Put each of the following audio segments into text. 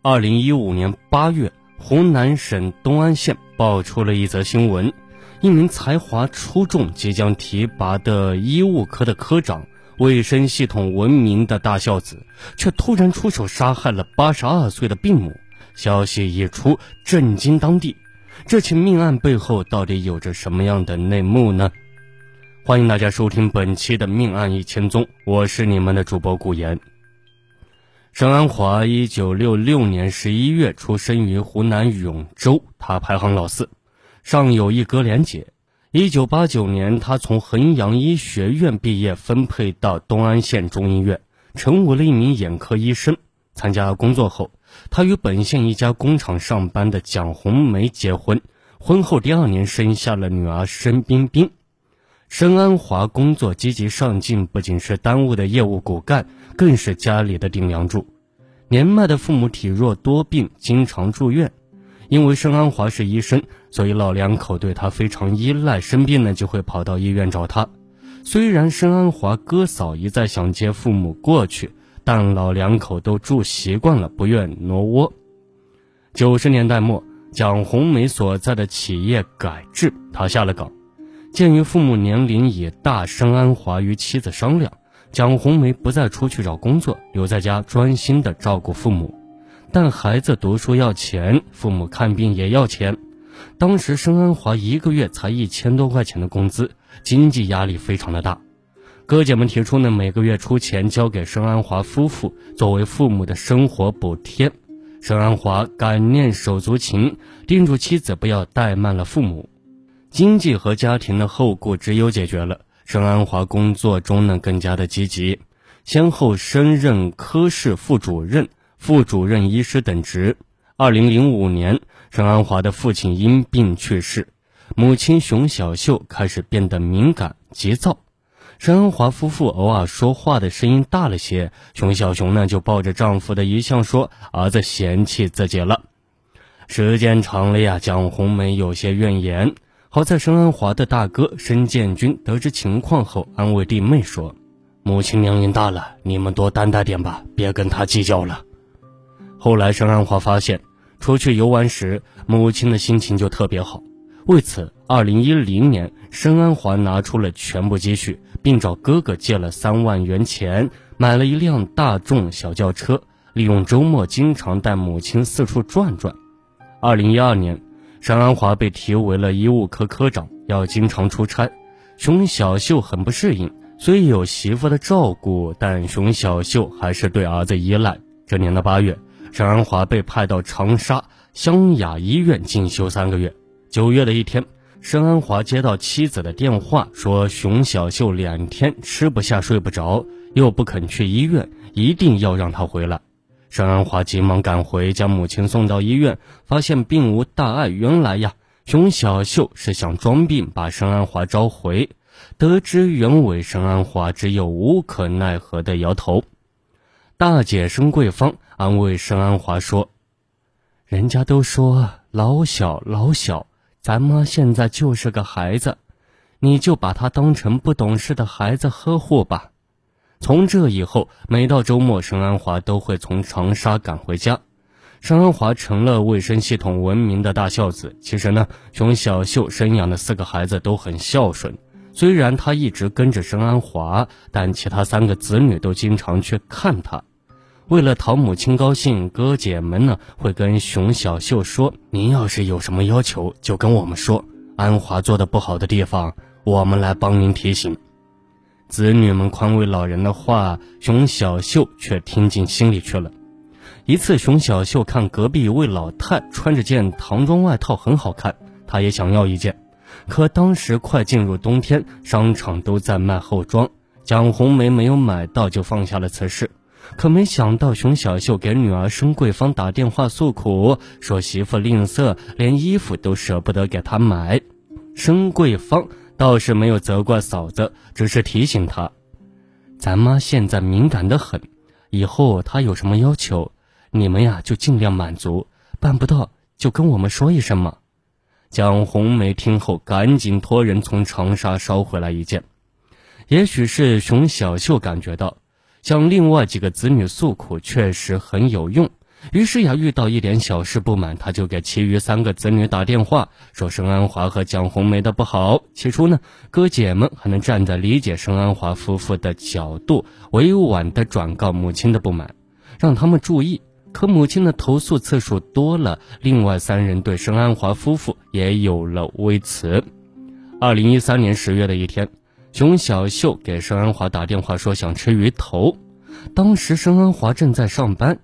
二零一五年八月，湖南省东安县爆出了一则新闻：一名才华出众、即将提拔的医务科的科长，卫生系统闻名的大孝子，却突然出手杀害了八十二岁的病母。消息一出，震惊当地。这起命案背后到底有着什么样的内幕呢？欢迎大家收听本期的《命案一千宗》，我是你们的主播顾言。沈安华一九六六年十一月出生于湖南永州，他排行老四，上有一哥连姐。一九八九年，他从衡阳医学院毕业，分配到东安县中医院，成为了一名眼科医生。参加工作后，他与本县一家工厂上班的蒋红梅结婚。婚后第二年，生下了女儿申冰冰。申安华工作积极上进，不仅是单位的业务骨干。更是家里的顶梁柱。年迈的父母体弱多病，经常住院。因为申安华是医生，所以老两口对他非常依赖，生病了就会跑到医院找他。虽然申安华哥嫂一再想接父母过去，但老两口都住习惯了，不愿挪窝。九十年代末，蒋红梅所在的企业改制，他下了岗。鉴于父母年龄已大，申安华与妻子商量。蒋红梅不再出去找工作，留在家专心的照顾父母。但孩子读书要钱，父母看病也要钱。当时申安华一个月才一千多块钱的工资，经济压力非常的大。哥姐们提出呢，每个月出钱交给申安华夫妇作为父母的生活补贴。申安华感念手足情，叮嘱妻子不要怠慢了父母。经济和家庭的后顾之忧解决了。沈安华工作中呢更加的积极，先后升任科室副主任、副主任医师等职。二零零五年，沈安华的父亲因病去世，母亲熊小秀开始变得敏感急躁。沈安华夫妇偶尔说话的声音大了些，熊小熊呢就抱着丈夫的遗像说：“儿子嫌弃自己了。”时间长了呀，蒋红梅有些怨言。好在申安华的大哥申建军得知情况后，安慰弟妹说：“母亲年龄大了，你们多担待点吧，别跟他计较了。”后来申安华发现，出去游玩时，母亲的心情就特别好。为此，二零一零年，申安华拿出了全部积蓄，并找哥哥借了三万元钱，买了一辆大众小轿车，利用周末经常带母亲四处转转。二零一二年。沈安华被提为了医务科科长，要经常出差。熊小秀很不适应，虽有媳妇的照顾，但熊小秀还是对儿子依赖。这年的八月，沈安华被派到长沙湘雅医院进修三个月。九月的一天，沈安华接到妻子的电话，说熊小秀两天吃不下、睡不着，又不肯去医院，一定要让他回来。沈安华急忙赶回，将母亲送到医院，发现并无大碍。原来呀，熊小秀是想装病把沈安华召回。得知原委，沈安华只有无可奈何的摇头。大姐申桂芳安慰沈安华说：“人家都说老小老小，咱妈现在就是个孩子，你就把她当成不懂事的孩子呵护吧。”从这以后，每到周末，沈安华都会从长沙赶回家。沈安华成了卫生系统闻名的大孝子。其实呢，熊小秀生养的四个孩子都很孝顺。虽然他一直跟着沈安华，但其他三个子女都经常去看他。为了讨母亲高兴，哥姐们呢会跟熊小秀说：“您要是有什么要求，就跟我们说。安华做的不好的地方，我们来帮您提醒。”子女们宽慰老人的话，熊小秀却听进心里去了。一次，熊小秀看隔壁一位老太穿着件唐装外套很好看，她也想要一件。可当时快进入冬天，商场都在卖厚装，蒋红梅没有买到就放下了此事。可没想到，熊小秀给女儿申桂芳打电话诉苦，说媳妇吝啬，连衣服都舍不得给她买。申桂芳。倒是没有责怪嫂子，只是提醒她：“咱妈现在敏感的很，以后她有什么要求，你们呀就尽量满足，办不到就跟我们说一声嘛。”蒋红梅听后，赶紧托人从长沙捎回来一件。也许是熊小秀感觉到向另外几个子女诉苦确实很有用，于是呀，遇到一点小事不满，他就给其余三个子女打电话，说申安华和蒋红梅的不好。起初呢，哥姐们还能站在理解申安华夫妇的角度，委婉地转告母亲的不满，让他们注意。可母亲的投诉次数多了，另外三人对申安华夫妇也有了微词。二零一三年十月的一天，熊小秀给申安华打电话说想吃鱼头，当时申安华正在上班。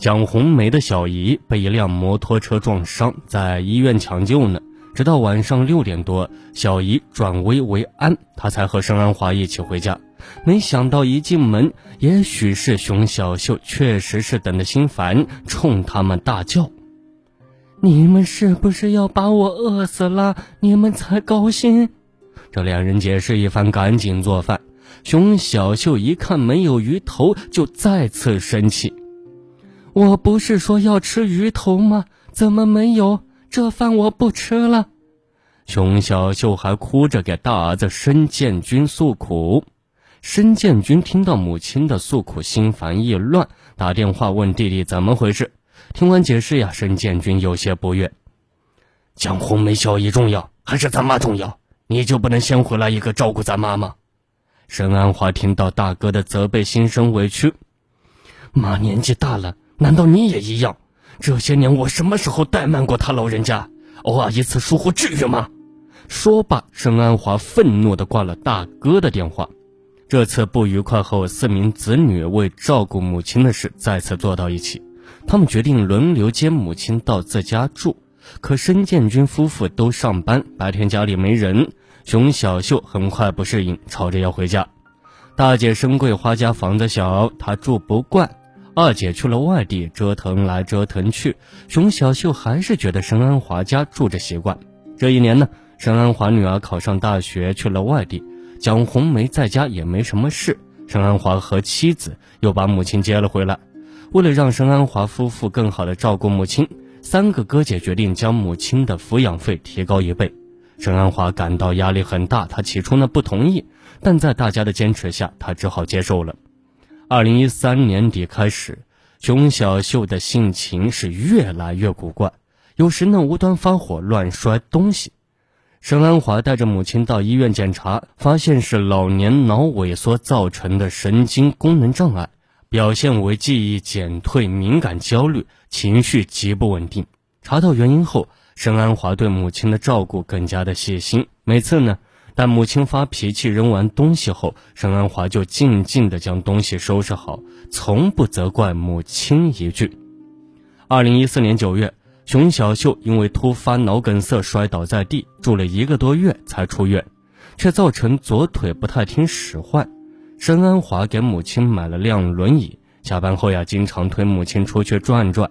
蒋红梅的小姨被一辆摩托车撞伤，在医院抢救呢。直到晚上六点多，小姨转危为安，她才和盛安华一起回家。没想到一进门，也许是熊小秀确实是等的心烦，冲他们大叫：“你们是不是要把我饿死了？你们才高兴！”这两人解释一番，赶紧做饭。熊小秀一看没有鱼头，就再次生气。我不是说要吃鱼头吗？怎么没有？这饭我不吃了。熊小秀还哭着给大儿子申建军诉苦。申建军听到母亲的诉苦，心烦意乱，打电话问弟弟怎么回事。听完解释呀，申建军有些不悦：“江红梅小姨重要还是咱妈重要？你就不能先回来一个照顾咱妈吗？”申安华听到大哥的责备，心生委屈：“妈年纪大了。”难道你也一样？这些年我什么时候怠慢过他老人家？偶尔一次疏忽至于吗？说罢，申安华愤怒地挂了大哥的电话。这次不愉快后，四名子女为照顾母亲的事再次坐到一起。他们决定轮流接母亲到自家住。可申建军夫妇都上班，白天家里没人。熊小秀很快不适应，吵着要回家。大姐申桂花家房子小，她住不惯。二姐去了外地，折腾来折腾去，熊小秀还是觉得申安华家住着习惯。这一年呢，申安华女儿考上大学去了外地，蒋红梅在家也没什么事。申安华和妻子又把母亲接了回来。为了让申安华夫妇更好的照顾母亲，三个哥姐决定将母亲的抚养费提高一倍。申安华感到压力很大，他起初呢不同意，但在大家的坚持下，他只好接受了。二零一三年底开始，熊小秀的性情是越来越古怪，有时呢无端发火，乱摔东西。沈安华带着母亲到医院检查，发现是老年脑萎缩造成的神经功能障碍，表现为记忆减退、敏感、焦虑、情绪极不稳定。查到原因后，沈安华对母亲的照顾更加的细心，每次呢。但母亲发脾气扔完东西后，沈安华就静静地将东西收拾好，从不责怪母亲一句。二零一四年九月，熊小秀因为突发脑梗塞摔倒在地，住了一个多月才出院，却造成左腿不太听使唤。沈安华给母亲买了辆轮椅，下班后呀，经常推母亲出去转转。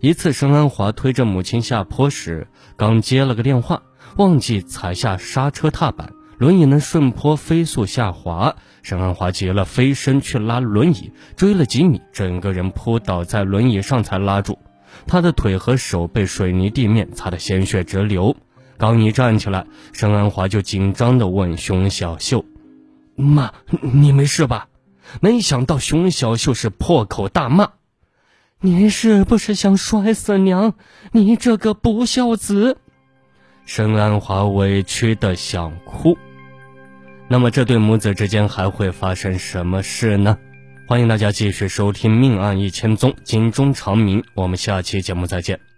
一次，沈安华推着母亲下坡时，刚接了个电话。忘记踩下刹车踏板，轮椅能顺坡飞速下滑。沈安华急了，飞身去拉轮椅，追了几米，整个人扑倒在轮椅上才拉住。他的腿和手被水泥地面擦得鲜血直流。刚一站起来，沈安华就紧张地问熊小秀：“妈，你没事吧？”没想到熊小秀是破口大骂：“你是不是想摔死娘？你这个不孝子！”申安华委屈的想哭，那么这对母子之间还会发生什么事呢？欢迎大家继续收听《命案一千宗》，警钟长鸣。我们下期节目再见。